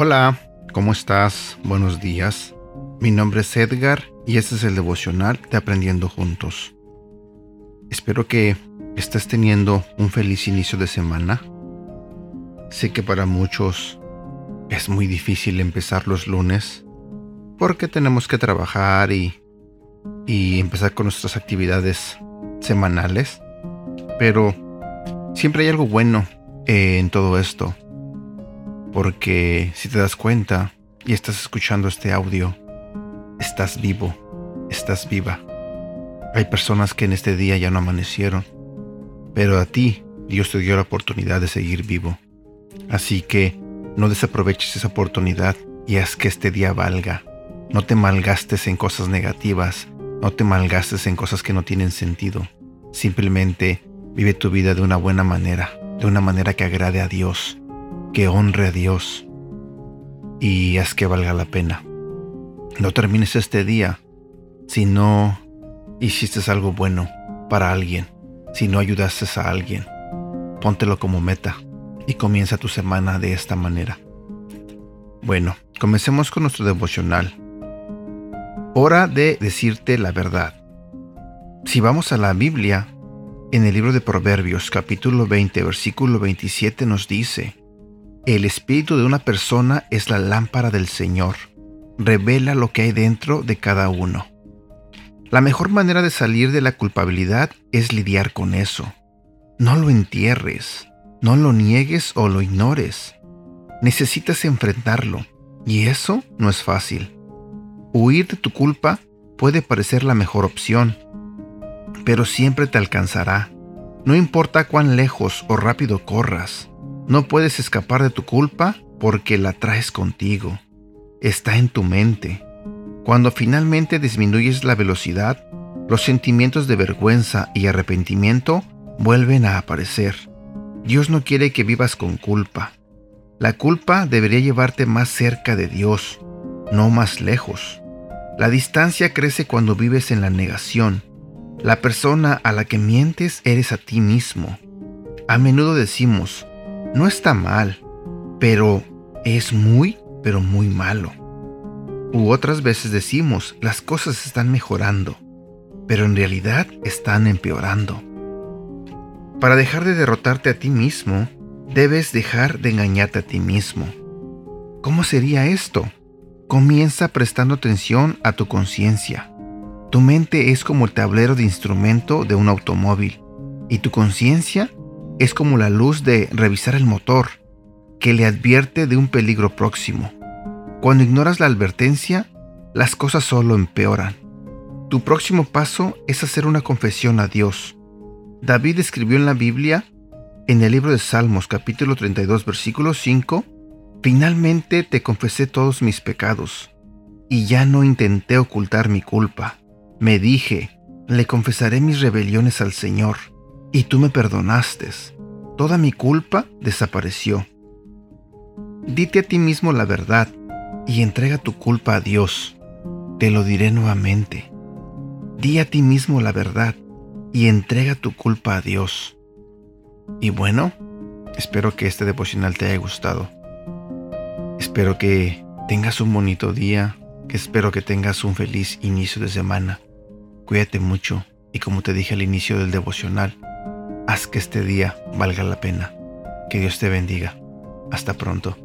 Hola, ¿cómo estás? Buenos días. Mi nombre es Edgar y este es el devocional de Aprendiendo Juntos. Espero que estés teniendo un feliz inicio de semana. Sé que para muchos es muy difícil empezar los lunes porque tenemos que trabajar y, empezar con nuestras actividades semanales. Pero siempre hay algo bueno en todo esto porque si te das cuenta y estás escuchando este audio, estás vivo, estás viva. Hay personas que en este día ya no amanecieron, pero a ti Dios te dio la oportunidad de seguir vivo. Así que no desaproveches esa oportunidad y haz que este día valga. No te malgastes en cosas negativas, no te malgastes en cosas que no tienen sentido. Simplemente vive tu vida de una buena manera, de una manera que agrade a Dios que honre a Dios y haz que valga la pena. No termines este día si no hiciste algo bueno para alguien, si no ayudaste a alguien. Póntelo como meta y comienza tu semana de esta manera. Bueno, comencemos con nuestro devocional. Hora de decirte la verdad. Si vamos a la Biblia, en el libro de Proverbios capítulo 20 versículo 27 nos dice, el espíritu de una persona es la lámpara del Señor. Revela lo que hay dentro de cada uno. La mejor manera de salir de la culpabilidad es lidiar con eso. No lo entierres, no lo niegues o lo ignores. Necesitas enfrentarlo, y eso no es fácil. Huir de tu culpa puede parecer la mejor opción, pero siempre te alcanzará, no importa cuán lejos o rápido corras. No puedes escapar de tu culpa porque la traes contigo. Está en tu mente. Cuando finalmente disminuyes la velocidad, los sentimientos de vergüenza y arrepentimiento vuelven a aparecer. Dios no quiere que vivas con culpa. La culpa debería llevarte más cerca de Dios, no más lejos. La distancia crece cuando vives en la negación. La persona a la que mientes eres a ti mismo. A menudo decimos, no está mal, pero es muy, pero muy malo. U otras veces decimos, las cosas están mejorando, pero en realidad están empeorando. Para dejar de derrotarte a ti mismo, debes dejar de engañarte a ti mismo. ¿Cómo sería esto? Comienza prestando atención a tu conciencia. Tu mente es como el tablero de instrumento de un automóvil y tu conciencia es como la luz de revisar el motor, que le advierte de un peligro próximo. Cuando ignoras la advertencia, las cosas solo empeoran. Tu próximo paso es hacer una confesión a Dios. David escribió en la Biblia, en el libro de Salmos capítulo 32 versículo 5, Finalmente te confesé todos mis pecados, y ya no intenté ocultar mi culpa. Me dije, le confesaré mis rebeliones al Señor y tú me perdonaste. Toda mi culpa desapareció. Dite a ti mismo la verdad y entrega tu culpa a Dios. Te lo diré nuevamente. Di a ti mismo la verdad y entrega tu culpa a Dios. Y bueno, espero que este devocional te haya gustado. Espero que tengas un bonito día, que espero que tengas un feliz inicio de semana. Cuídate mucho y como te dije al inicio del devocional, Haz que este día valga la pena. Que Dios te bendiga. Hasta pronto.